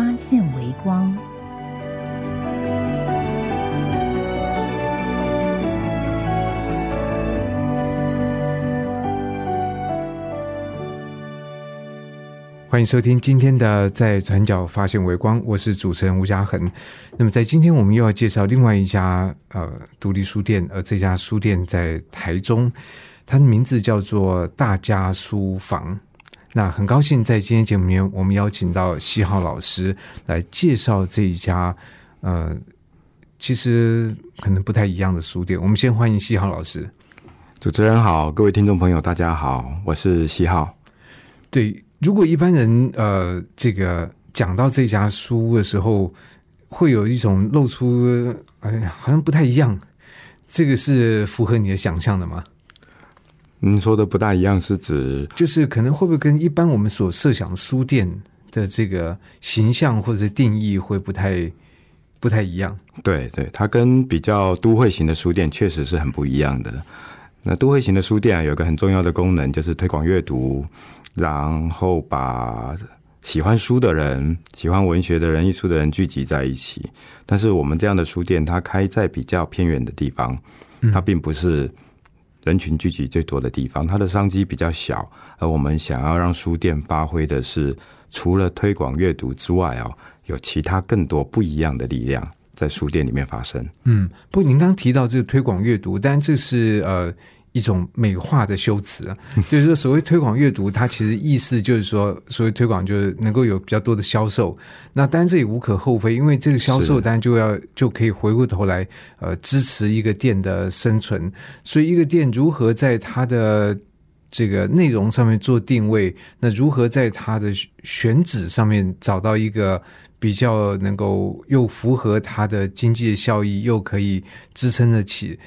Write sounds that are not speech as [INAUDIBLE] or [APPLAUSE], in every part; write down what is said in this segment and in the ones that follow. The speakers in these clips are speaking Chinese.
发现微光。欢迎收听今天的《在转角发现微光》，我是主持人吴嘉恒。那么，在今天我们又要介绍另外一家呃独立书店，而这家书店在台中，它的名字叫做大家书房。那很高兴在今天节目里面，我们邀请到西浩老师来介绍这一家呃，其实可能不太一样的书店。我们先欢迎西浩老师。主持人好，各位听众朋友，大家好，我是西浩。对。如果一般人呃，这个讲到这家书的时候，会有一种露出哎呀，好像不太一样。这个是符合你的想象的吗？您说的不大一样是指，就是可能会不会跟一般我们所设想的书店的这个形象或者定义会不太不太一样？对对，它跟比较都会型的书店确实是很不一样的。那都会型的书店啊，有个很重要的功能，就是推广阅读，然后把喜欢书的人、喜欢文学的人、艺术的人聚集在一起。但是我们这样的书店，它开在比较偏远的地方，它并不是人群聚集最多的地方，它的商机比较小。而我们想要让书店发挥的是，除了推广阅读之外哦，有其他更多不一样的力量。在书店里面发生。嗯，不您刚提到这个推广阅读，但这是呃一种美化的修辞啊，[LAUGHS] 就是说所谓推广阅读，它其实意思就是说，所谓推广就是能够有比较多的销售。那当然这也无可厚非，因为这个销售当然就要就可以回过头来呃支持一个店的生存。所以一个店如何在它的这个内容上面做定位，那如何在它的选址上面找到一个。比较能够又符合它的经济效益，又可以支撑得起，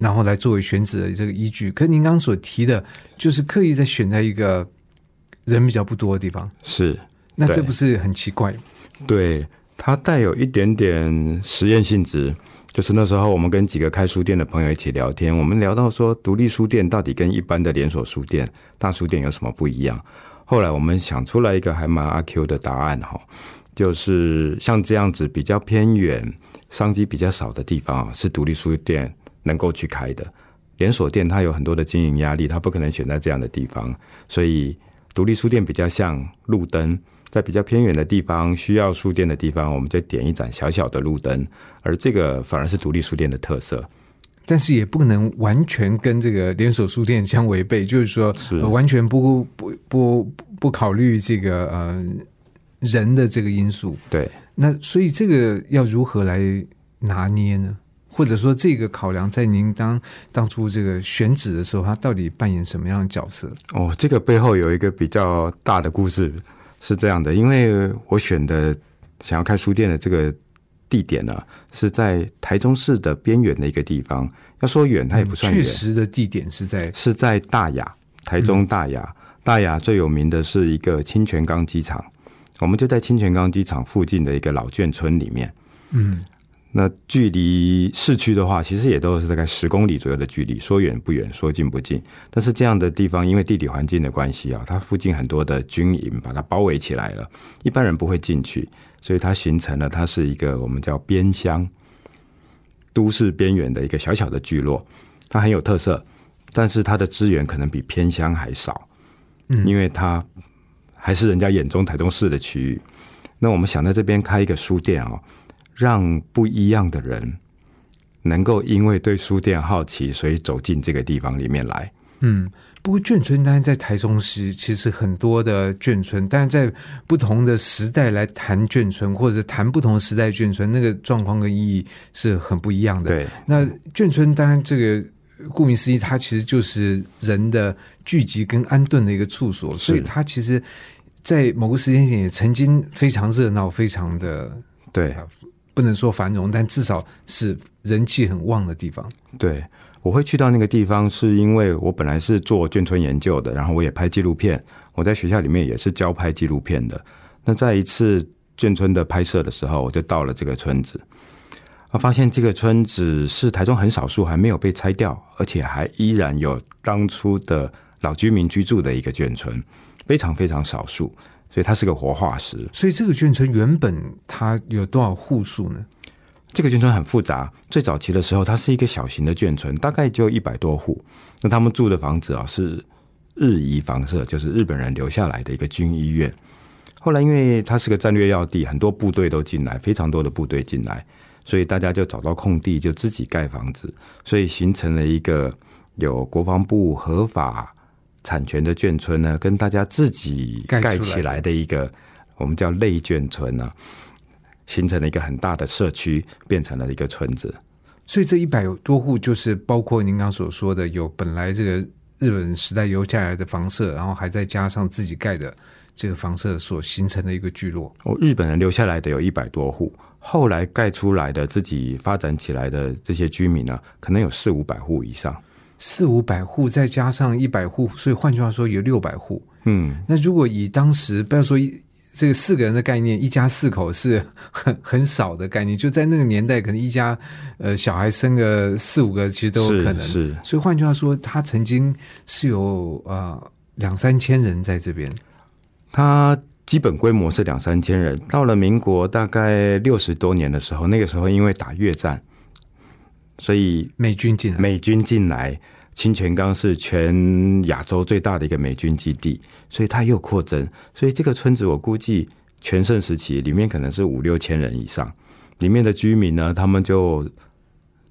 然后来作为选址的这个依据。可您刚刚所提的，就是刻意在选在一个人比较不多的地方，是那这不是很奇怪？对，它带有一点点实验性质。就是那时候，我们跟几个开书店的朋友一起聊天，我们聊到说，独立书店到底跟一般的连锁书店、大书店有什么不一样？后来我们想出来一个还蛮阿 Q 的答案哈。就是像这样子比较偏远、商机比较少的地方啊，是独立书店能够去开的。连锁店它有很多的经营压力，它不可能选在这样的地方。所以独立书店比较像路灯，在比较偏远的地方需要书店的地方，我们就点一盏小小的路灯。而这个反而是独立书店的特色，但是也不可能完全跟这个连锁书店相违背，就是说完全不不不不考虑这个呃。人的这个因素，对，那所以这个要如何来拿捏呢？或者说，这个考量在您当当初这个选址的时候，它到底扮演什么样的角色？哦，这个背后有一个比较大的故事，是这样的，因为我选的想要开书店的这个地点呢，是在台中市的边缘的一个地方。要说远，它也不算远。确实的地点是在是在大雅，台中大雅。大雅最有名的是一个清泉岗机场。我们就在清泉岗机场附近的一个老眷村里面，嗯，那距离市区的话，其实也都是大概十公里左右的距离，说远不远，说近不近。但是这样的地方，因为地理环境的关系啊，它附近很多的军营把它包围起来了，一般人不会进去，所以它形成了它是一个我们叫边乡都市边缘的一个小小的聚落，它很有特色，但是它的资源可能比偏乡还少，嗯，因为它。还是人家眼中台中市的区域，那我们想在这边开一个书店哦，让不一样的人能够因为对书店好奇，所以走进这个地方里面来。嗯，不过眷村当然在台中市其实很多的眷村，但是在不同的时代来谈眷村，或者谈不同时代眷村，那个状况跟意义是很不一样的。对，那眷村当然这个。顾名思义，它其实就是人的聚集跟安顿的一个处所，所以它其实，在某个时间点也曾经非常热闹，非常的对啊不能说繁荣，但至少是人气很旺的地方。对，我会去到那个地方，是因为我本来是做眷村研究的，然后我也拍纪录片。我在学校里面也是教拍纪录片的。那在一次眷村的拍摄的时候，我就到了这个村子，啊，发现这个村子是台中很少数还没有被拆掉，而且还依然有当初的老居民居住的一个眷村，非常非常少数，所以它是个活化石。所以这个眷村原本它有多少户数呢？这个眷村很复杂，最早期的时候，它是一个小型的眷村，大概就一百多户。那他们住的房子啊，是日医房舍，就是日本人留下来的一个军医院。后来因为它是个战略要地，很多部队都进来，非常多的部队进来，所以大家就找到空地，就自己盖房子，所以形成了一个有国防部合法产权的眷村呢，跟大家自己盖起来的一个，我们叫类眷村呢、形成了一个很大的社区，变成了一个村子。所以这一百多户就是包括您刚刚所说的，有本来这个日本时代留下来的房舍，然后还再加上自己盖的这个房舍所形成的一个聚落。哦，日本人留下来的有一百多户，后来盖出来的自己发展起来的这些居民呢，可能有四五百户以上。四五百户再加上一百户，所以换句话说有六百户。嗯，那如果以当时不要说一这个四个人的概念，一家四口是很很少的概念，就在那个年代，可能一家呃小孩生个四五个，其实都有可能。是是所以换句话说，他曾经是有呃两三千人在这边。他基本规模是两三千人。到了民国大概六十多年的时候，那个时候因为打越战，所以美军进来，美军进来，清泉岗是全亚洲最大的一个美军基地，所以它又扩增。所以这个村子我估计全盛时期里面可能是五六千人以上，里面的居民呢，他们就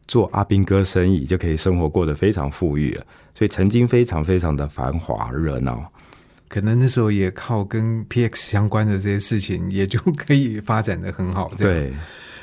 做阿兵哥生意，就可以生活过得非常富裕了。所以曾经非常非常的繁华热闹。可能那时候也靠跟 PX 相关的这些事情，也就可以发展的很好。对，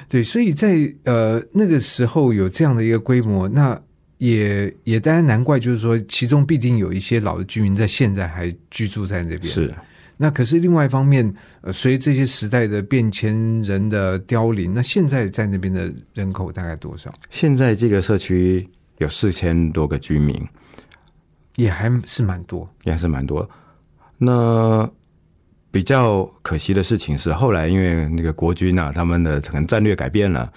对，所以在呃那个时候有这样的一个规模，那也也当然难怪，就是说其中必定有一些老的居民在现在还居住在那边。是。那可是另外一方面，呃，随这些时代的变迁，人的凋零，那现在在那边的人口大概多少？现在这个社区有四千多个居民，也还是蛮多。也还是蛮多。那比较可惜的事情是，后来因为那个国军啊，他们的可能战略改变了，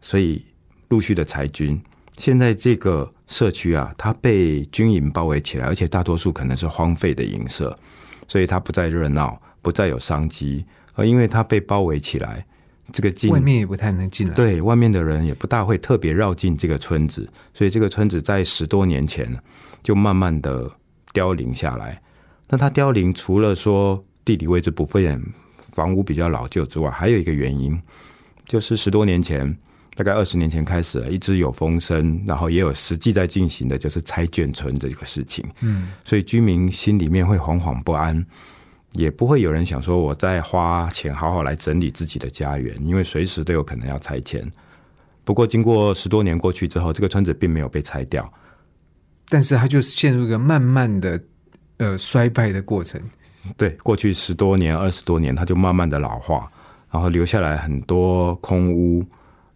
所以陆续的裁军。现在这个社区啊，它被军营包围起来，而且大多数可能是荒废的营舍，所以它不再热闹，不再有商机。而因为它被包围起来，这个进外面也不太能进来。，对外面的人也不大会特别绕进这个村子，所以这个村子在十多年前就慢慢的凋零下来。那它凋零，除了说地理位置不便、房屋比较老旧之外，还有一个原因，就是十多年前，大概二十年前开始，一直有风声，然后也有实际在进行的，就是拆眷村这个事情。嗯，所以居民心里面会惶惶不安，也不会有人想说我在花钱好好来整理自己的家园，因为随时都有可能要拆迁。不过经过十多年过去之后，这个村子并没有被拆掉，但是它就陷入一个慢慢的呃衰败的过程。对，过去十多年、二十多年，它就慢慢的老化，然后留下来很多空屋，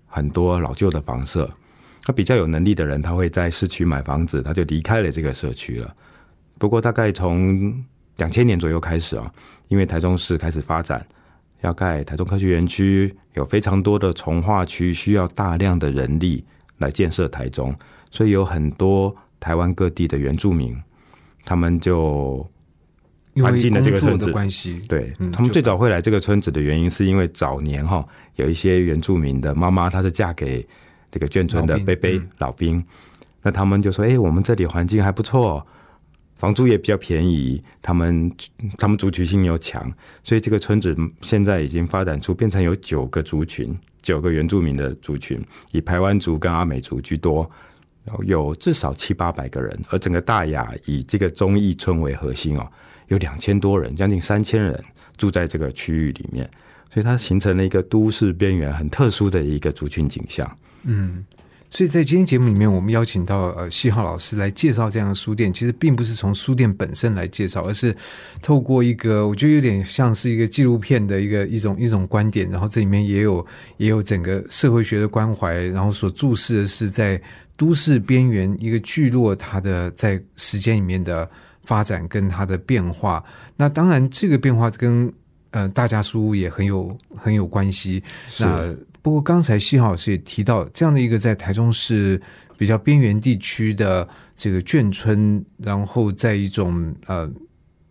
很多老旧的房舍。他比较有能力的人，他会在市区买房子，他就离开了这个社区了。不过大概从两千年左右开始啊，因为台中市开始发展，要盖台中科学园区，有非常多的从化区需要大量的人力来建设台中，所以有很多台湾各地的原住民，他们就搬进了这个村子关系，对、嗯他们最早会来这个村子的原因，是因为早年哈有一些原住民的妈妈，她是嫁给这个眷村的老兵贝贝嗯老兵，那他们就说：“哎、我们这里环境还不错，房租也比较便宜，他们他们族群性又强，所以这个村子现在已经发展出变成有九个族群，九个原住民的族群，以排湾族跟阿美族居多。”有至少七八百个人，而整个大雅以这个中义村为核心哦，有两千多人，将近三千人住在这个区域里面，所以它形成了一个都市边缘很特殊的一个族群景象。嗯，所以在今天节目里面，我们邀请到呃西浩老师来介绍这样的书店，其实并不是从书店本身来介绍，而是透过一个我觉得有点像是一个纪录片的一个一种一种观点，然后这里面也有也有整个社会学的关怀，然后所注视的是在都市边缘一个聚落它的在时间里面的发展跟它的变化。那当然，这个变化跟呃大家书屋也很有很有关系。那不过刚才西豪老师也提到，这样的一个在台中市比较边缘地区的这个眷村，然后在一种呃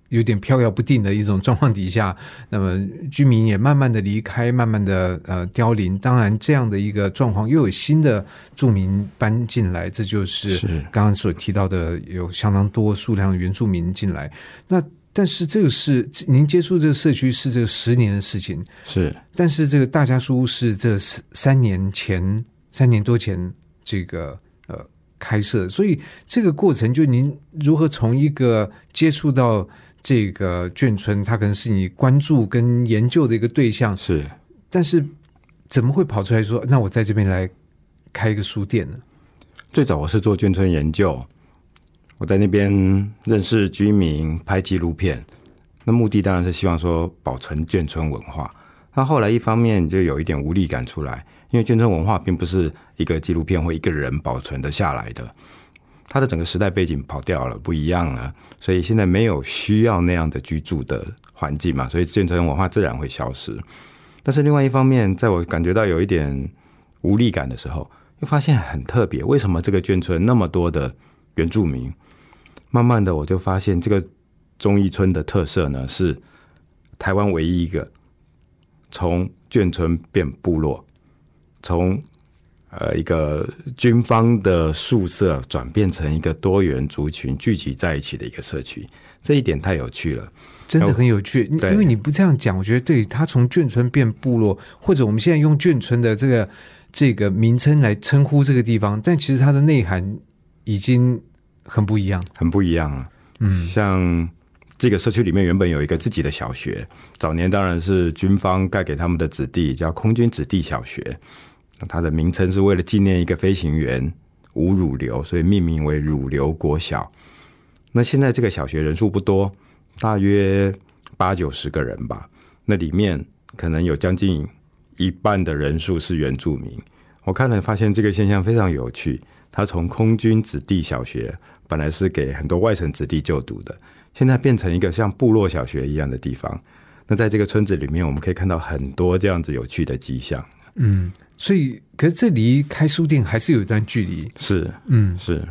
有点飘摇不定的一种状况底下，[LAUGHS] 那么居民也慢慢的离开，慢慢的呃凋零。当然，这样的一个状况又有新的住民搬进来，这就是是刚刚所提到的有相当多数量的原住民进来。那但是这个是您接触这个社区是这个十年的事情，是但是这个大家书屋是这三三年前三年多前这个呃开设，所以这个过程就您如何从一个接触到这个眷村，它可能是你关注跟研究的一个对象，是但是怎么会跑出来说，那我在这边来开一个书店呢？最早我是做眷村研究，我在那边认识居民，拍纪录片。那目的当然是希望说保存眷村文化。那后来一方面就有一点无力感出来，因为眷村文化并不是一个纪录片或一个人保存的下来的，它的整个时代背景跑掉了，不一样了，所以现在没有需要那样的居住的环境嘛，所以眷村文化自然会消失。但是另外一方面，在我感觉到有一点无力感的时候，又发现很特别，为什么这个眷村那么多的原住民？慢慢的，我就发现这个忠义村的特色呢，是台湾唯一一个从眷村变部落，从呃一个军方的宿舍转变成一个多元族群聚集在一起的一个社区。这一点太有趣了。真的很有趣，对因为你不这样讲，我觉得对他从眷村变部落，或者我们现在用眷村的这个这个名称来称呼这个地方，但其实它的内涵已经很不一样。很不一样了。嗯，像这个社区里面原本有一个自己的小学，早年当然是军方盖给他们的子弟，叫空军子弟小学。它的名称是为了纪念一个飞行员吴汝流，所以命名为汝流国小。那现在这个小学人数不多，大约八九十个人吧。那里面可能有将近一半的人数是原住民。我看了发现这个现象非常有趣。他从空军子弟小学本来是给很多外省子弟就读的，现在变成一个像部落小学一样的地方。那在这个村子里面，我们可以看到很多这样子有趣的迹象。嗯，所以可是这离开书店还是有一段距离。是嗯是，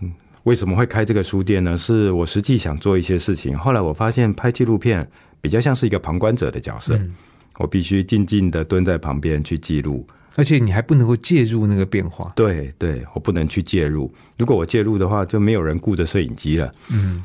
嗯，为什么会开这个书店呢？是我实际想做一些事情，后来我发现拍纪录片比较像是一个旁观者的角色，嗯我必须静静的蹲在旁边去记录。而且你还不能够介入那个变化。对对，我不能去介入。如果我介入的话，就没有人顾着摄影机了。嗯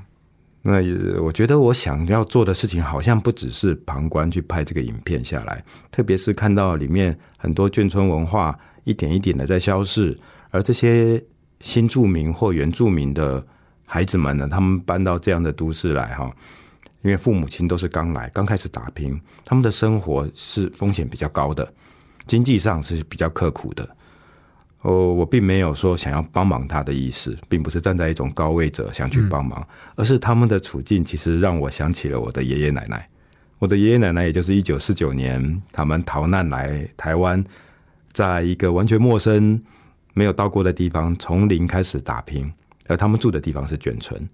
那我觉得我想要做的事情，好像不只是旁观去拍这个影片下来，特别是看到里面很多眷村文化一点一点的在消逝，而这些新住民或原住民的孩子们呢，他们搬到这样的都市来哈，因为父母亲都是刚来，刚开始打拼，他们的生活是风险比较高的，经济上是比较刻苦的。哦，我并没有说想要帮忙他的意思，并不是站在一种高位者想去帮忙，而是他们的处境其实让我想起了我的爷爷奶奶。我的爷爷奶奶也就是一九四九年他们逃难来台湾，在一个完全陌生、没有到过的地方，从零开始打拼，而他们住的地方是眷村。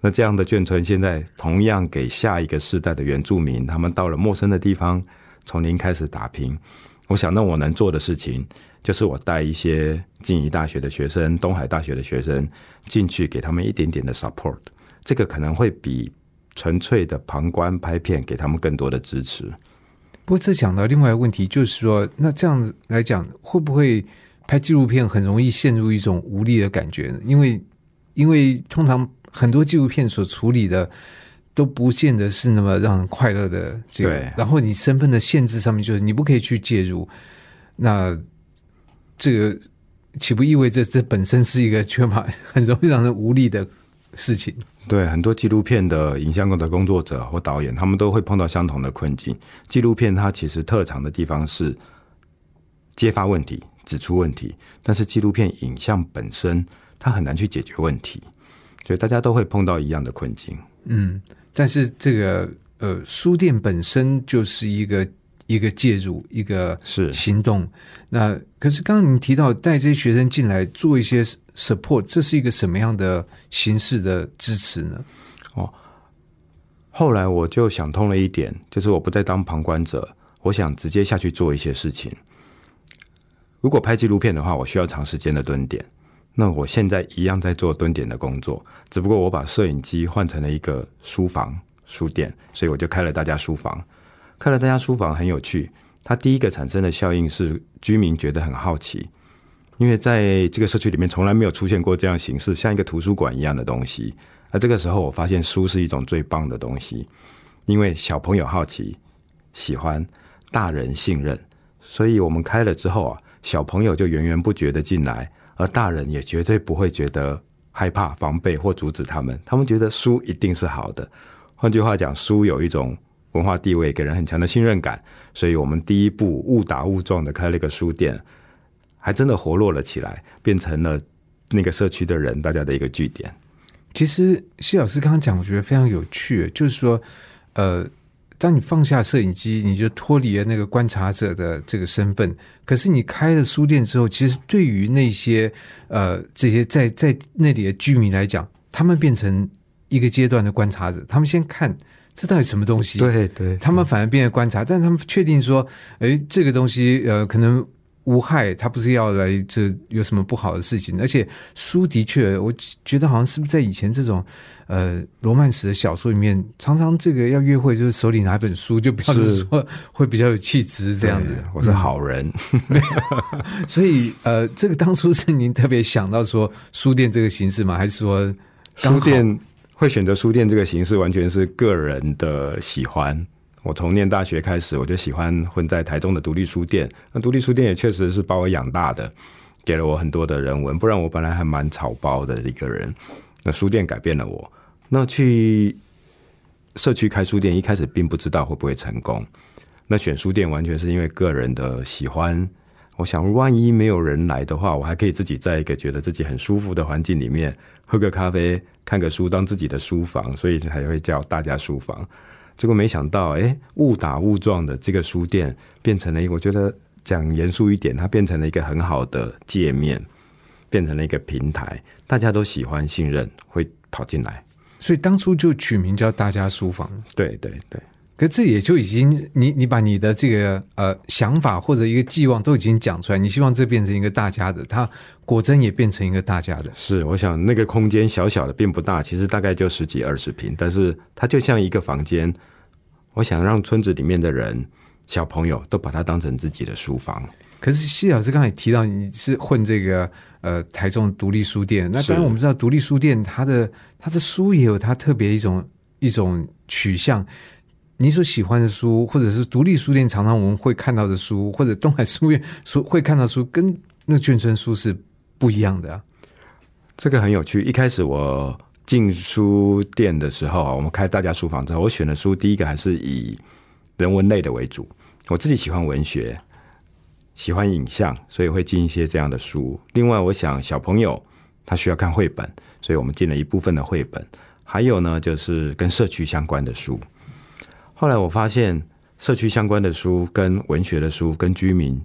那这样的眷村现在同样给下一个世代的原住民，他们到了陌生的地方，从零开始打拼。我想，那我能做的事情，就是我带一些静宜大学的学生、东海大学的学生进去，给他们一点点的 support。这个可能会比纯粹的旁观拍片给他们更多的支持。不过这讲到另外一个问题，就是说，那这样子来讲，会不会拍纪录片很容易陷入一种无力的感觉呢？因为因为通常很多纪录片所处理的都不见得是那么让人快乐的这个对，然后你身份的限制上面就是你不可以去介入，那这个岂不意味着这本身是一个缺乏很容易让人无力的事情？对很多纪录片的影像的工作者或导演，他们都会碰到相同的困境。纪录片它其实特长的地方是揭发问题、指出问题，但是纪录片影像本身它很难去解决问题，所以大家都会碰到一样的困境。嗯，但是这个呃，书店本身就是一个一个介入，一个是行动。那可是刚刚您提到带这些学生进来做一些 support，这是一个什么样的形式的支持呢？哦后来我就想通了一点，就是我不再当旁观者，我想直接下去做一些事情。如果拍纪录片的话，我需要长时间的蹲点。那我现在一样在做蹲点的工作，只不过我把摄影机换成了一个书房书店，所以我就开了大家书房。开了大家书房很有趣，它第一个产生的效应是居民觉得很好奇，因为在这个社区里面从来没有出现过这样形式，像一个图书馆一样的东西。而这个时候，我发现书是一种最棒的东西，因为小朋友好奇、喜欢，大人信任，所以我们开了之后啊，小朋友就源源不绝的进来，而大人也绝对不会觉得害怕、防备或阻止他们，他们觉得书一定是好的。换句话讲，书有一种文化地位，给人很强的信任感，所以我们第一步误打误撞的开了一个书店，还真的活络了起来，变成了那个社区的人大家的一个据点。其实谢老师刚刚讲，我觉得非常有趣，就是说，呃，当你放下摄影机，你就脱离了那个观察者的这个身份。可是你开了书店之后，其实对于那些呃这些在在那里的居民来讲，他们变成一个阶段的观察者，他们先看这到底什么东西，对对，他们反而变得观察，但他们确定说，哎，这个东西呃可能。无害，他不是要来这有什么不好的事情？而且书的确，我觉得好像是不是在以前这种呃罗曼史的小说里面，常常这个要约会就是手里拿一本书，就表示说 [LAUGHS] 会比较有气质这样子。我是好人，[LAUGHS] 所以呃，这个当初是您特别想到说书店这个形式吗？还是说书店会选择书店这个形式，完全是个人的喜欢。我从念大学开始，我就喜欢混在台中的独立书店。那独立书店也确实是把我养大的，给了我很多的人文。不然我本来还蛮草包的一个人。那书店改变了我。那去社区开书店，一开始并不知道会不会成功。那选书店完全是因为个人的喜欢。我想，万一没有人来的话，我还可以自己在一个觉得自己很舒服的环境里面，喝个咖啡，看个书，当自己的书房，所以才会叫大家书房。结果没想到，哎，误打误撞的这个书店变成了一个，我觉得讲严肃一点，它变成了一个很好的界面，变成了一个平台，大家都喜欢、信任，会跑进来。所以当初就取名叫“大家书房”。对对对。可这也就已经，你你把你的这个呃想法或者一个寄望都已经讲出来，你希望这变成一个大家的，它果真也变成一个大家的。是，我想那个空间小小的，并不大，其实大概就十几二十平，但是它就像一个房间。我想让村子里面的人、小朋友都把它当成自己的书房。可是谢老师刚才提到你是混这个呃台中独立书店，那当然我们知道独立书店它的它的书也有它特别一种一种取向。你所喜欢的书，或者是独立书店常常我们会看到的书，或者东海书院书会看到书，跟那眷村书是不一样的。这个很有趣。一开始我进书店的时候啊，我们开大家书房之后，我选的书第一个还是以人文类的为主。我自己喜欢文学，喜欢影像，所以会进一些这样的书。另外，我想小朋友他需要看绘本，所以我们进了一部分的绘本。还有呢，就是跟社区相关的书。后来我发现，社区相关的书、跟文学的书、跟居民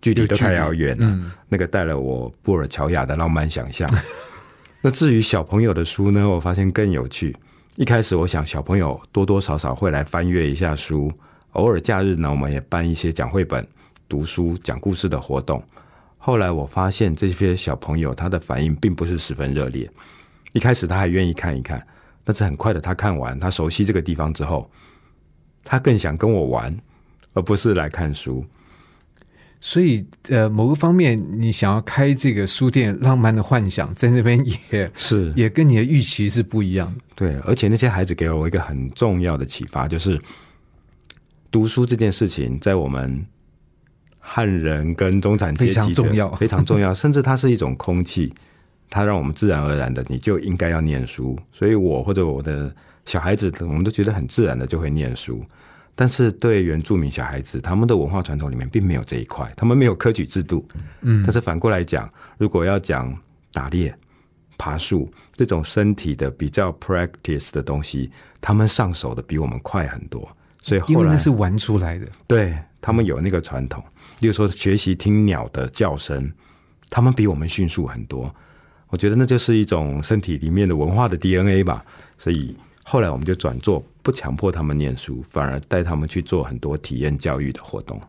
距离都太遥远了。那个带了我布尔乔亚的浪漫想象。[LAUGHS] 那至于小朋友的书呢，我发现更有趣。一开始我想小朋友多多少少会来翻阅一下书，偶尔假日呢，我们也办一些讲绘本、读书、讲故事的活动。后来我发现这些小朋友他的反应并不是十分热烈。一开始他还愿意看一看，但是很快的他看完，他熟悉这个地方之后。他更想跟我玩，而不是来看书。所以，呃，某个方面，你想要开这个书店，浪漫的幻想在那边也是，也跟你的预期是不一样的。对，而且那些孩子给了我一个很重要的启发，就是读书这件事情，在我们汉人跟中产阶级非常重要，非常重要，甚至它是一种空气，它让我们自然而然的，你就应该要念书。所以我或者我的。小孩子，我们都觉得很自然的就会念书，但是对原住民小孩子，他们的文化传统里面并没有这一块，他们没有科举制度。嗯但是反过来讲，如果要讲打猎、爬树这种身体的比较 practice 的东西，他们上手的比我们快很多。所以因为后来那是玩出来的。对他们有那个传统，例如说学习听鸟的叫声，他们比我们迅速很多。我觉得那就是一种身体里面的文化的 DNA 吧。所以后来我们就转做不强迫他们念书，反而带他们去做很多体验教育的活动。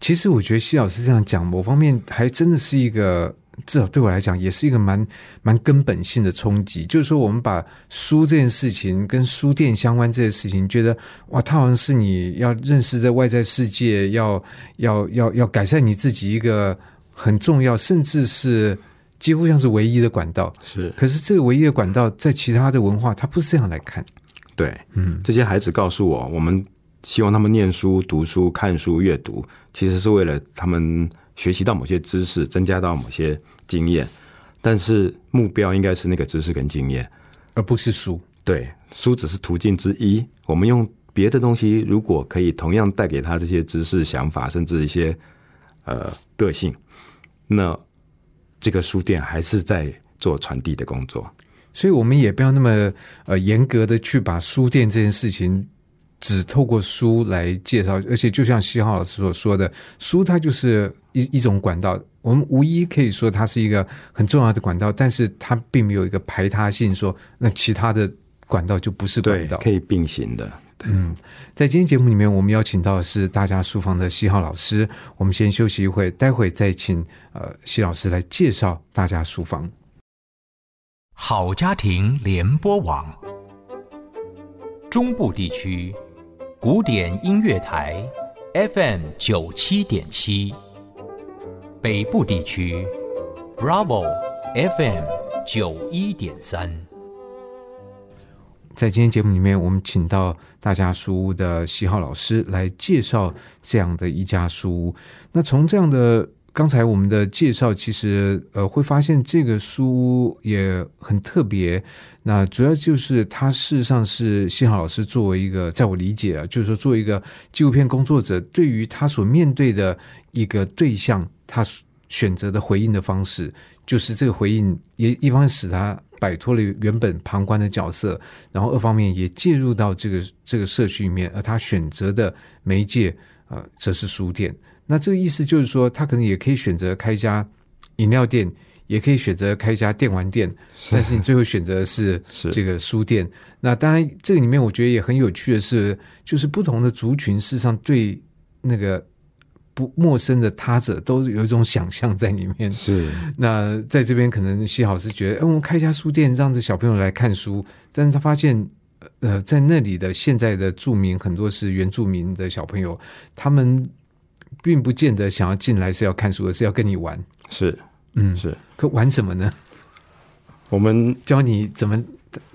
其实我觉得西老师这样讲，某方面还真的是一个，至少对我来讲，也是一个蛮蛮根本性的冲击。就是说，我们把书这件事情跟书店相关这些事情，觉得哇，它好像是你要认识在外在世界，要要要要改善你自己一个很重要，甚至是几乎像是唯一的管道。是可是这个唯一的管道，在其他的文化，它不是这样来看。对，嗯，这些孩子告诉我，我们希望他们念书、读书、看书、阅读，其实是为了他们学习到某些知识，增加到某些经验。但是目标应该是那个知识跟经验。而不是书。对，书只是途径之一。我们用别的东西，如果可以同样带给他这些知识、想法，甚至一些呃个性，那这个书店还是在做传递的工作。所以我们也不要那么呃严格的去把书店这件事情只透过书来介绍，而且就像西浩老师所说的，书它就是一一种管道，我们无疑可以说它是一个很重要的管道，但是它并没有一个排他性说，那其他的管道就不是管对，道。可以并行的。嗯，在今天节目里面，我们邀请到的是大家书房的西浩老师。我们先休息一会，待会再请呃西老师来介绍大家书房。好家庭联播网，中部地区古典音乐台 FM 九七点七，北部地区 Bravo FM 九一点三。在今天节目里面，我们请到大家书屋的喜好老师来介绍这样的一家书屋。那从这样的刚才我们的介绍，其实呃会发现这个书屋也很特别。那主要就是它事实上是幸好老师作为一个，在我理解啊，就是说作为一个纪录片工作者，对于他所面对的一个对象，他选择的回应的方式，就是这个回应也一方面使他摆脱了原本旁观的角色，然后二方面也介入到这个这个社区里面，而他选择的媒介呃则是书店。那这个意思就是说，他可能也可以选择开一家饮料店，也可以选择开一家电玩店，但是你最后选择的是是这个书店。那当然，这个里面我觉得也很有趣的是，就是不同的族群事实上对那个不陌生的他者都有一种想象在里面。是那在这边可能西老师觉得，哎，我们开一家书店，让这小朋友来看书，但是他发现，呃，在那里的现在的住民很多是原住民的小朋友，他们并不见得想要进来是要看书，而是要跟你玩。是嗯，是，可玩什么呢？我们教你怎么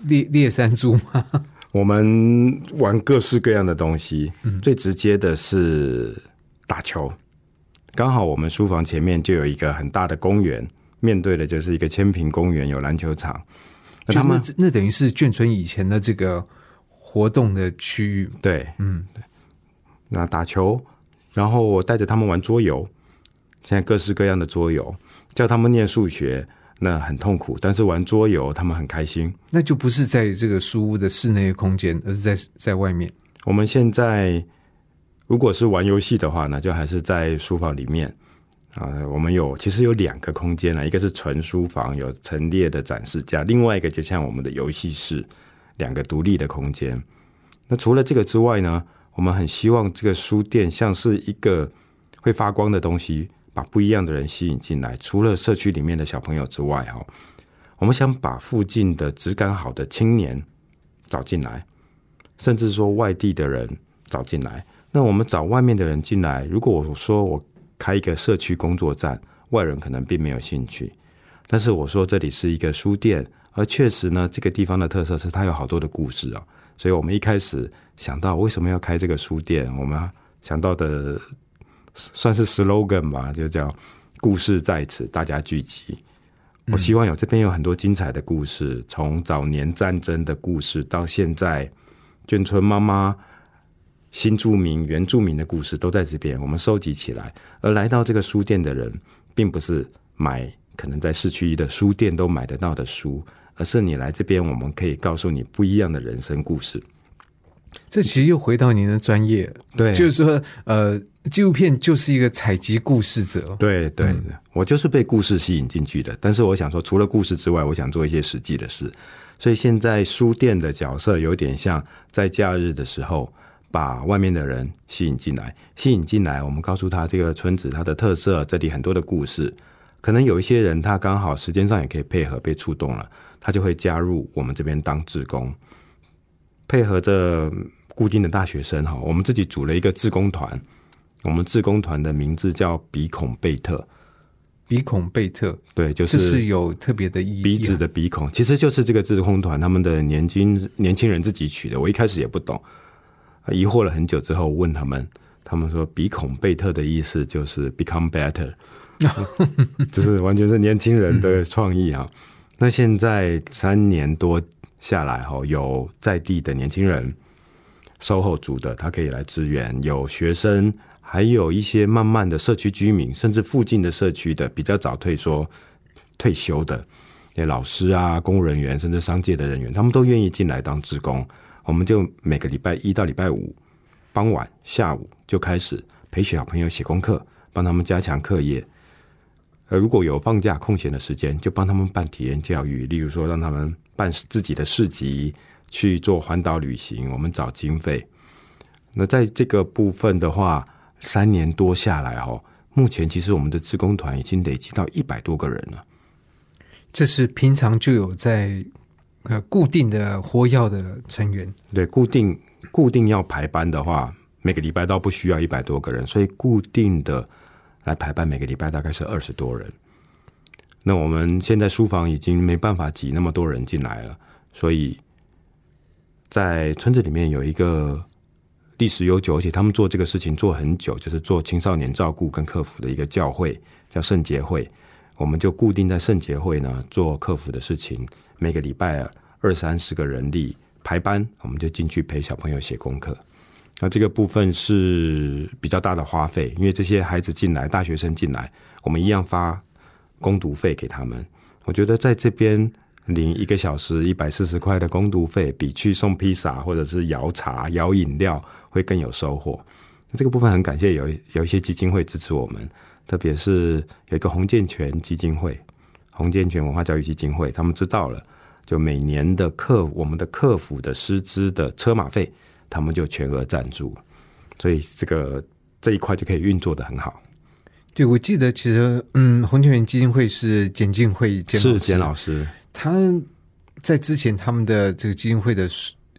猎猎山猪吗？我们玩各式各样的东西，嗯最直接的是打球。刚好我们书房前面就有一个很大的公园，面对的就是一个千平公园，有篮球场。那就他们那那等于是眷村以前的这个活动的区域。对嗯，那打球，然后我带着他们玩桌游，现在各式各样的桌游，叫他们念数学，那很痛苦，但是玩桌游他们很开心。那就不是在这个书屋的室内空间，而是在在外面。我们现在如果是玩游戏的话呢，就还是在书房里面啊、我们有其实有两个空间了，一个是纯书房，有陈列的展示架，另外一个就像我们的游戏室，两个独立的空间。那除了这个之外呢，我们很希望这个书店像是一个会发光的东西，把不一样的人吸引进来。除了社区里面的小朋友之外，哈，我们想把附近的质感好的青年找进来，甚至说外地的人找进来。那我们找外面的人进来，如果我说我开一个社区工作站，外人可能并没有兴趣。但是我说这里是一个书店，而确实呢，这个地方的特色是它有好多的故事啊。所以我们一开始想到为什么要开这个书店，我们想到的算是 slogan 吧，就叫“故事在此，大家聚集”。我希望有这边有很多精彩的故事，从早年战争的故事到现在眷村妈妈新住民、原住民的故事都在这边，我们收集起来。而来到这个书店的人，并不是买可能在市区的书店都买得到的书，而是你来这边，我们可以告诉你不一样的人生故事。这其实又回到您的专业，对，就是说，呃，纪录片就是一个采集故事者，对对，我就是被故事吸引进去的。但是我想说，除了故事之外，我想做一些实际的事。所以现在书店的角色有点像在假日的时候。把外面的人吸引进来，吸引进来，我们告诉他这个村子它的特色，这里很多的故事。可能有一些人他刚好时间上也可以配合，被触动了，他就会加入我们这边当志工，配合着固定的大学生哈。我们自己组了一个志工团，我们志工团的名字叫鼻孔贝特。鼻孔贝特，对，就是有特别的意义。鼻子的鼻孔，其实就是这个志工团他们的年轻年轻人自己取的。我一开始也不懂。疑惑了很久之后，问他们，他们说“鼻孔贝特”的意思就是 “become better”，[LAUGHS] 就是完全是年轻人的创意啊。那现在三年多下来，哈，有在地的年轻人，售后组的，他可以来支援；有学生，还有一些慢慢的社区居民，甚至附近的社区的比较早退缩、退休的那老师啊、公务人员，甚至商界的人员，他们都愿意进来当职工。我们就每个礼拜一到礼拜五傍晚下午就开始陪小朋友写功课，帮他们加强课业。呃，如果有放假空闲的时间，就帮他们办体验教育，例如说让他们办自己的市集，去做环岛旅行。我们找经费。那在这个部分的话，三年多下来哦，目前其实我们的职工团已经累积到一百多个人了。这是平常就有在。呃，固定的活药的成员，对，固定固定要排班的话，每个礼拜都不需要一百多个人，所以固定的来排班，每个礼拜大概是二十多人。那我们现在书房已经没办法挤那么多人进来了，所以在村子里面有一个历史悠久，而且他们做这个事情做很久，就是做青少年照顾跟客服的一个教会，叫圣洁会。我们就固定在圣洁会呢做客服的事情。每个礼拜二三十个人力排班，我们就进去陪小朋友写功课。那这个部分是比较大的花费，因为这些孩子进来，大学生进来，我们一样发攻读费给他们。我觉得在这边领一个小时一百四十块的攻读费，比去送披萨或者是摇茶、摇饮料会更有收获。这个部分很感谢有有一些基金会支持我们，特别是有一个洪建全基金会、洪建全文化教育基金会，他们知道了。就每年的客我们的客服的师资的车马费，他们就全额赞助，所以这个这一块就可以运作的很好。对，我记得其实，嗯，红泉基金会是简进会是简老师，他在之前他们的这个基金会的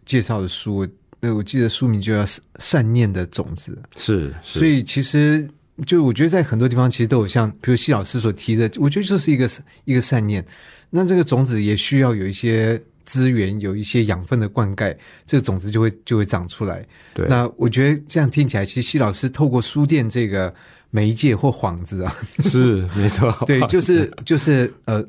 介绍的书，呃，我记得书名就叫“善念的种子”，是，所以其实就我觉得在很多地方其实都有像，比如谢老师所提的，我觉得就是一个一个善念。那这个种子也需要有一些资源，有一些养分的灌溉，这个种子就会就会长出来。对，那我觉得这样听起来，其实西老师透过书店这个媒介或幌子啊，是没错，[LAUGHS] 对，就是就是呃，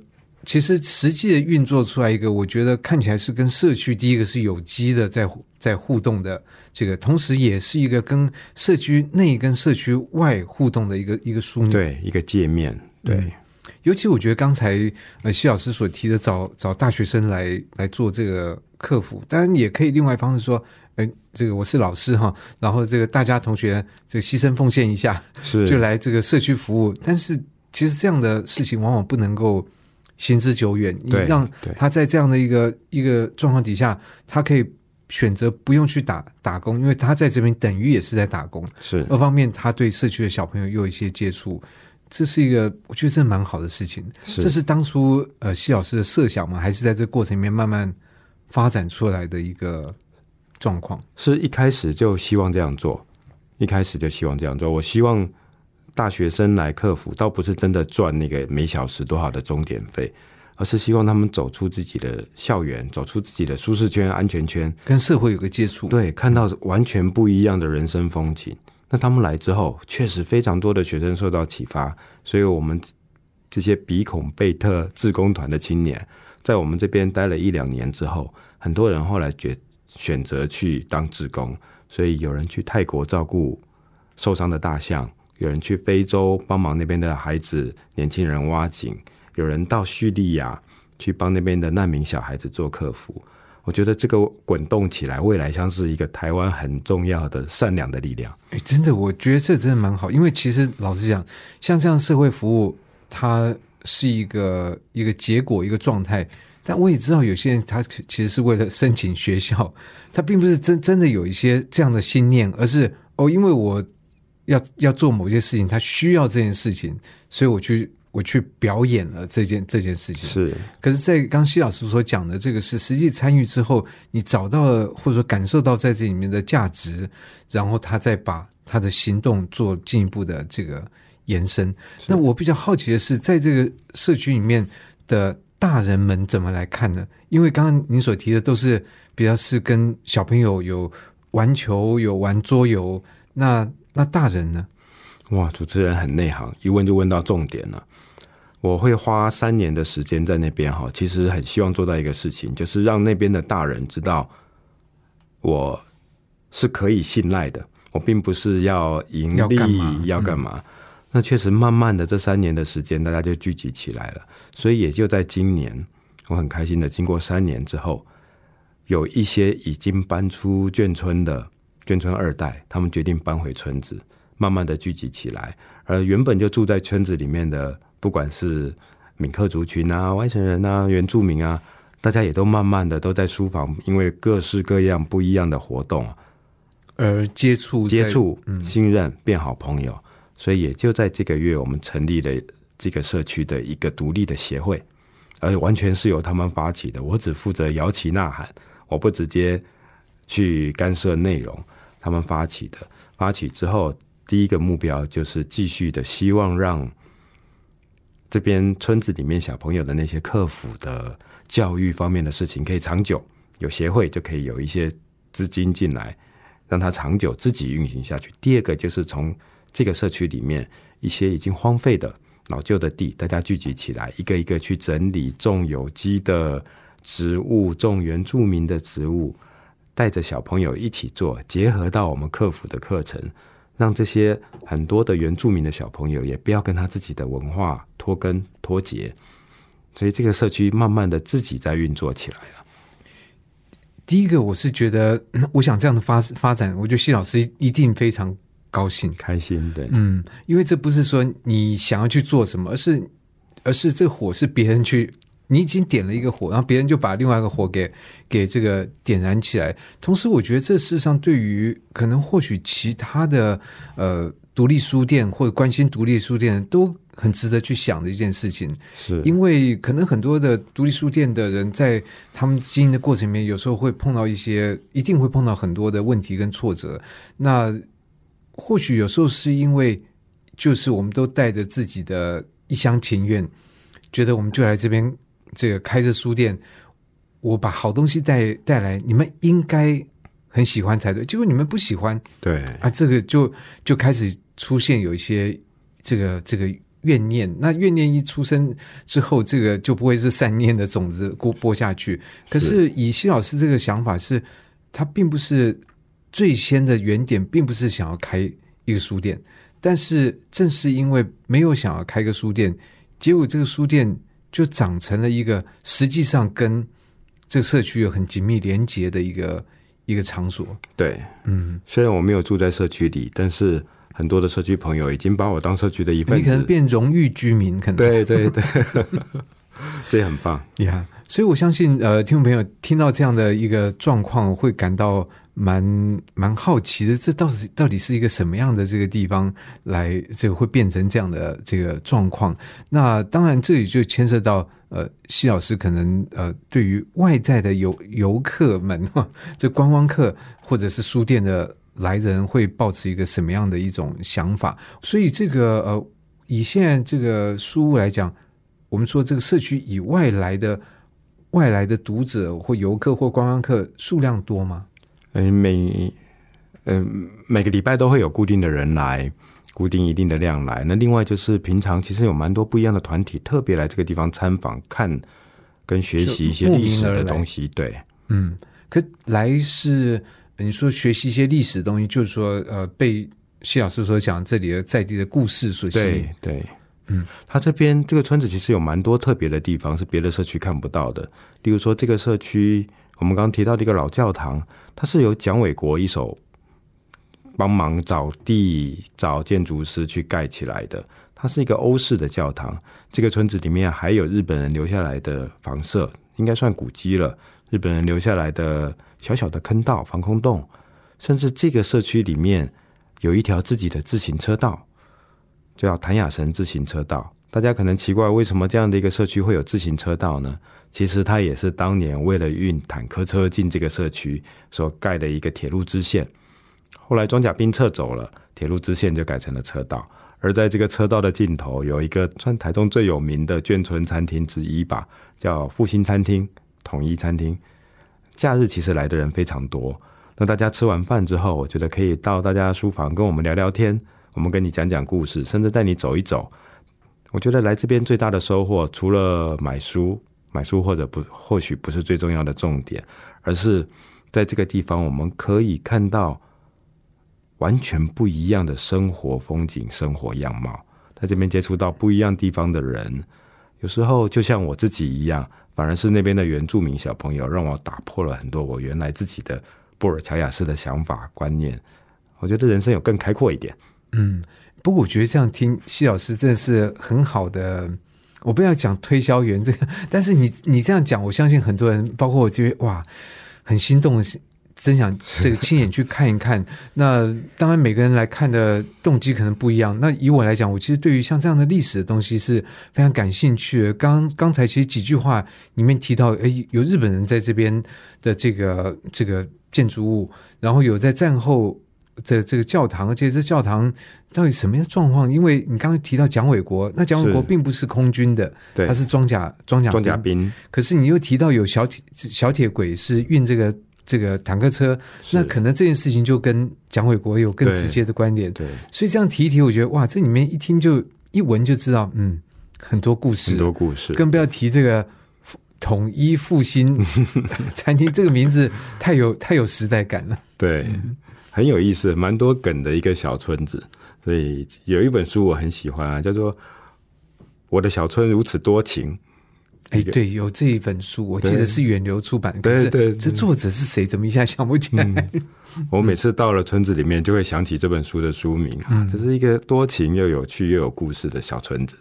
其实实际的运作出来一个，我觉得看起来是跟社区第一个是有机的，在在互动的这个，同时也是一个跟社区内跟社区外互动的一个一个枢纽，对，一个界面，对。尤其我觉得刚才呃，谢老师所提的找找大学生来来做这个客服，当然也可以另外方式说，哎，这个我是老师哈，然后这个大家同学这个牺牲奉献一下，是就来这个社区服务。但是其实这样的事情往往不能够行之久远。你让他在这样的一个一个状况底下，他可以选择不用去打打工，因为他在这边等于也是在打工。是二方面，他对社区的小朋友又有一些接触。这是一个我觉得这蛮好的事情。这是当初呃谢老师的设想吗？还是在这过程里面慢慢发展出来的一个状况？是一开始就希望这样做，一开始就希望这样做。我希望大学生来克服，倒不是真的赚那个每小时多少的钟点费，而是希望他们走出自己的校园，走出自己的舒适圈、安全圈，跟社会有个接触，对，看到完全不一样的人生风景。那他们来之后，确实非常多的学生受到启发，所以我们这些鼻孔贝特志工团的青年，在我们这边待了一两年之后，很多人后来觉选择去当志工，所以有人去泰国照顾受伤的大象，有人去非洲帮忙那边的孩子、年轻人挖井，有人到叙利亚去帮那边的难民小孩子做客服。我觉得这个滚动起来，未来像是一个台湾很重要的善良的力量。哎，真的，我觉得这真的蛮好，因为其实老实讲，像这样社会服务，它是一个一个结果，一个状态。但我也知道，有些人他其实是为了申请学校，他并不是真真的有一些这样的信念，而是哦，因为我要要做某些事情，他需要这件事情，所以我去我去表演了这件这件事情。是，可是，在刚西老师所讲的这个是实际参与之后，你找到了或者说感受到在这里面的价值，然后他再把他的行动做进一步的这个延伸。那我比较好奇的是，在这个社区里面的。大人们怎么来看呢？因为刚刚您所提的都是比较是跟小朋友有玩球、有玩桌游，那那大人呢？哇，主持人很内行，一问就问到重点了。我会花三年的时间在那边哈，其实很希望做到一个事情，就是让那边的大人知道我是可以信赖的，我并不是要盈利要干嘛。那确实，慢慢的这三年的时间，大家就聚集起来了。所以也就在今年，我很开心的，经过三年之后，有一些已经搬出眷村的眷村二代，他们决定搬回村子，慢慢的聚集起来。而原本就住在村子里面的，不管是闽客族群啊、外省人啊、原住民啊，大家也都慢慢的都在书房，因为各式各样不一样的活动，而接触接触、信任，变好朋友。所以也就在这个月，我们成立了这个社区的一个独立的协会，而完全是由他们发起的。我只负责摇旗呐喊，我不直接去干涉内容。他们发起的，发起之后，第一个目标就是继续的，希望让这边村子里面小朋友的那些客服的教育方面的事情可以长久。有协会就可以有一些资金进来，让它长久自己运行下去。第二个就是从这个社区里面一些已经荒废的老旧的地，大家聚集起来，一个一个去整理种有机的植物，种原住民的植物，带着小朋友一起做，结合到我们客服的课程，让这些很多的原住民的小朋友也不要跟他自己的文化脱根脱节，所以这个社区慢慢的自己在运作起来了。第一个，我是觉得，[CLEARS THROAT] 我想这样的发发展，我觉得谢老师一定非常。高兴、开心，对，嗯，因为这不是说你想要去做什么，而是，而是这火是别人去，你已经点了一个火，然后别人就把另外一个火给给这个点燃起来。同时，我觉得这事实上对于可能或许其他的呃独立书店或者关心独立书店都很值得去想的一件事情，是因为可能很多的独立书店的人在他们经营的过程里面，有时候会碰到一些，一定会碰到很多的问题跟挫折，那。或许有时候是因为，就是我们都带着自己的一厢情愿，觉得我们就来这边这个开着书店，我把好东西带带来，你们应该很喜欢才对。结果你们不喜欢，对啊，这个就就开始出现有一些这个这个怨念。那怨念一出生之后，这个就不会是善念的种子播播下去。可是以西老师这个想法是，他并不是。最先的原点并不是想要开一个书店，但是正是因为没有想要开个书店，结果这个书店就长成了一个实际上跟这个社区有很紧密连接的一个一个场所。对，嗯，虽然我没有住在社区里，但是很多的社区朋友已经把我当社区的一份子，你可能变荣誉居民，可能对对对，[LAUGHS] 这也很棒呀。所以我相信，呃，听众朋友听到这样的一个状况，会感到。蛮蛮好奇的，这到底到底是一个什么样的这个地方来，这个会变成这样的这个状况？那当然，这里就牵涉到呃，西老师可能呃，对于外在的游游客们，[LAUGHS] 这观光客或者是书店的来人，会抱持一个什么样的一种想法？所以，这个呃，以现在这个书屋来讲，我们说这个社区以外来的外来的读者或游客或观光客数量多吗？嗯，每嗯每个礼拜都会有固定的人来，固定一定的量来。那另外就是平常其实有蛮多不一样的团体特别来这个地方参访、看跟学习一些历史的东西。对，嗯。可来是你说学习一些历史的东西，就是说呃，被谢老师所讲这里的在地的故事所吸引对。对，嗯，他这边这个村子其实有蛮多特别的地方，是别的社区看不到的。例如说，这个社区我们刚刚提到的一个老教堂，它是由蒋纬国一手帮忙找地、找建筑师去盖起来的。它是一个欧式的教堂。这个村子里面还有日本人留下来的房舍，应该算古迹了。日本人留下来的小小的坑道、防空洞，甚至这个社区里面有一条自己的自行车道。叫谭雅神自行车道。大家可能奇怪，为什么这样的一个社区会有自行车道呢？其实它也是当年为了运坦克车进这个社区所盖的一个铁路支线。后来装甲兵撤走了，铁路支线就改成了车道。而在这个车道的尽头，有一个算台中最有名的眷村餐厅之一吧，叫复兴餐厅、统一餐厅。假日其实来的人非常多。那大家吃完饭之后，我觉得可以到大家书房跟我们聊聊天。我们跟你讲讲故事，甚至带你走一走。我觉得来这边最大的收获，除了买书，买书或者不，或许不是最重要的重点，而是在这个地方，我们可以看到完全不一样的生活风景、生活样貌。在这边接触到不一样地方的人，有时候就像我自己一样，反而是那边的原住民小朋友，让我打破了很多我原来自己的布尔乔亚式的想法观念。我觉得人生有更开阔一点。嗯，不过我觉得这样听谢老师真的是很好的。我不要讲推销员这个，但是你你这样讲，我相信很多人，包括我，觉得哇，很心动，真想这个亲眼去看一看。那当然，每个人来看的动机可能不一样。那以我来讲，我其实对于像这样的历史的东西是非常感兴趣的。刚刚才其实几句话里面提到，诶，有日本人在这边的这个这个建筑物，然后有在战后。的这个教堂，而且这教堂到底什么样的状况？因为你刚刚提到蒋纬国，那蒋纬国并不是空军的，对，他是装甲装甲装甲兵。可是你又提到有小铁小铁轨是运这个这个坦克车，那可能这件事情就跟蒋纬国有更直接的关联。对，所以这样提一提，我觉得哇，这里面一听就一闻就知道，嗯，很多故事，很多故事，更不要提这个统一复兴 [LAUGHS] 餐厅这个名字太有太有时代感了。对。很有意思，蛮多梗的一个小村子，所以有一本书我很喜欢啊，叫做《我的小村如此多情》。哎，对，有这一本书，我记得是远流出版。对对，这作者是谁？怎么一下想不起来？我每次到了村子里面，就会想起这本书的书名啊。这是一个多情又有趣又有故事的小村子。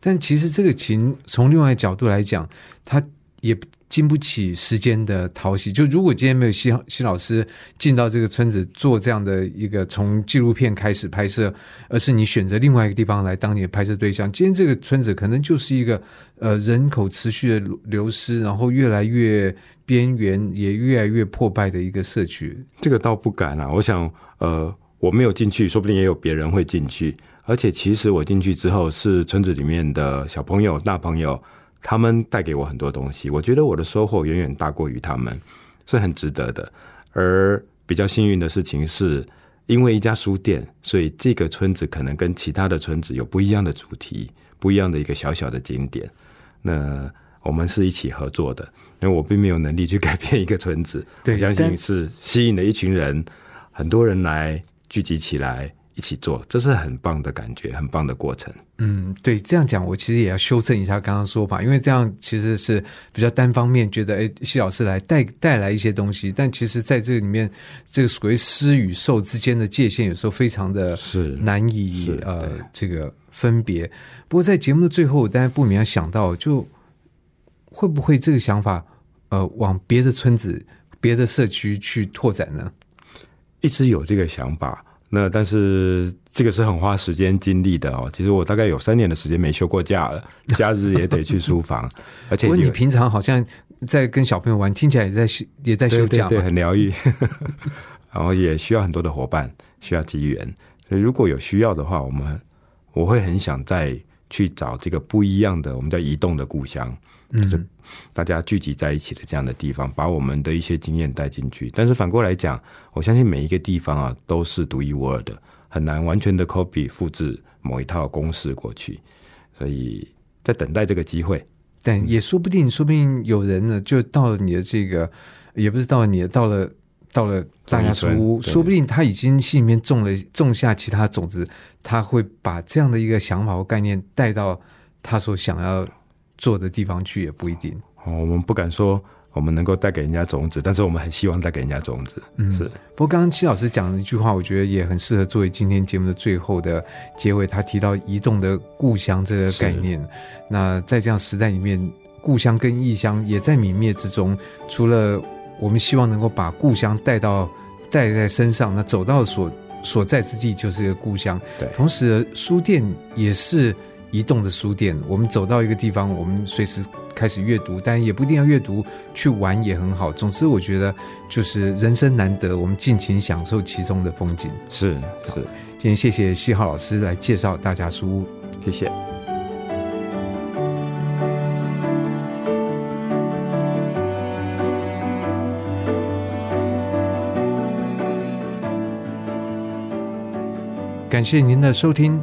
但其实这个情，从另外角度来讲，它也。经不起时间的淘洗。就如果今天没有新新老师进到这个村子做这样的一个从纪录片开始拍摄，而是你选择另外一个地方来当你的拍摄对象，今天这个村子可能就是一个呃人口持续的流失，然后越来越边缘，也越来越破败的一个社区。这个倒不敢啊，我想呃我没有进去，说不定也有别人会进去。而且其实我进去之后，是村子里面的小朋友、大朋友。他们带给我很多东西，我觉得我的收获远远大过于他们，是很值得的。而比较幸运的事情是，因为一家书店，所以这个村子可能跟其他的村子有不一样的主题，不一样的一个小小的景点。那我们是一起合作的，因为我并没有能力去改变一个村子，我相信是吸引了一群人，很多人来聚集起来。一起做，这是很棒的感觉，很棒的过程。嗯，对，这样讲我其实也要修正一下刚刚说法，因为这样其实是比较单方面觉得，哎，谢老师来带带来一些东西，但其实在这个里面，这个所谓施与受之间的界限，有时候非常的是难以呃这个分别。不过在节目的最后，大家不免要想到，就会不会这个想法呃往别的村子、别的社区去拓展呢？一直有这个想法。那但是这个是很花时间精力的哦。其实我大概有三年的时间没休过假了，假日也得去书房。[LAUGHS] 而且你平常好像在跟小朋友玩，听起来也在也在休假，对，很疗愈。[LAUGHS] 然后也需要很多的伙伴，需要机缘。所以如果有需要的话，我们我会很想再去找这个不一样的，我们叫移动的故乡。就是大家聚集在一起的这样的地方，把我们的一些经验带进去。但是反过来讲，我相信每一个地方啊都是独一无二的，很难完全的 copy 复制某一套公式过去。所以在等待这个机会，但也说不定，说不定有人呢就到了你的这个也不是到了你的，到了到了大家书屋，说不定他已经心里面种了种下其他种子，他会把这样的一个想法或概念带到他所想要做的地方去，也不一定。哦，我们不敢说我们能够带给人家种子，但是我们很希望带给人家种子。嗯是不过刚刚戚老师讲的一句话，我觉得也很适合作为今天节目的最后的结尾。他提到移动的故乡这个概念，那在这样时代里面，故乡跟异乡也在泯灭之中。除了我们希望能够把故乡带到带在身上，那走到所所在之地就是一个故乡。对同时书店也是移动的书店。我们走到一个地方，我们随时开始阅读，但也不一定要阅读，去玩也很好。总之，我觉得就是人生难得，我们尽情享受其中的风景。是是，今天谢谢西浩老师来介绍大家书屋。谢谢。感谢您的收听。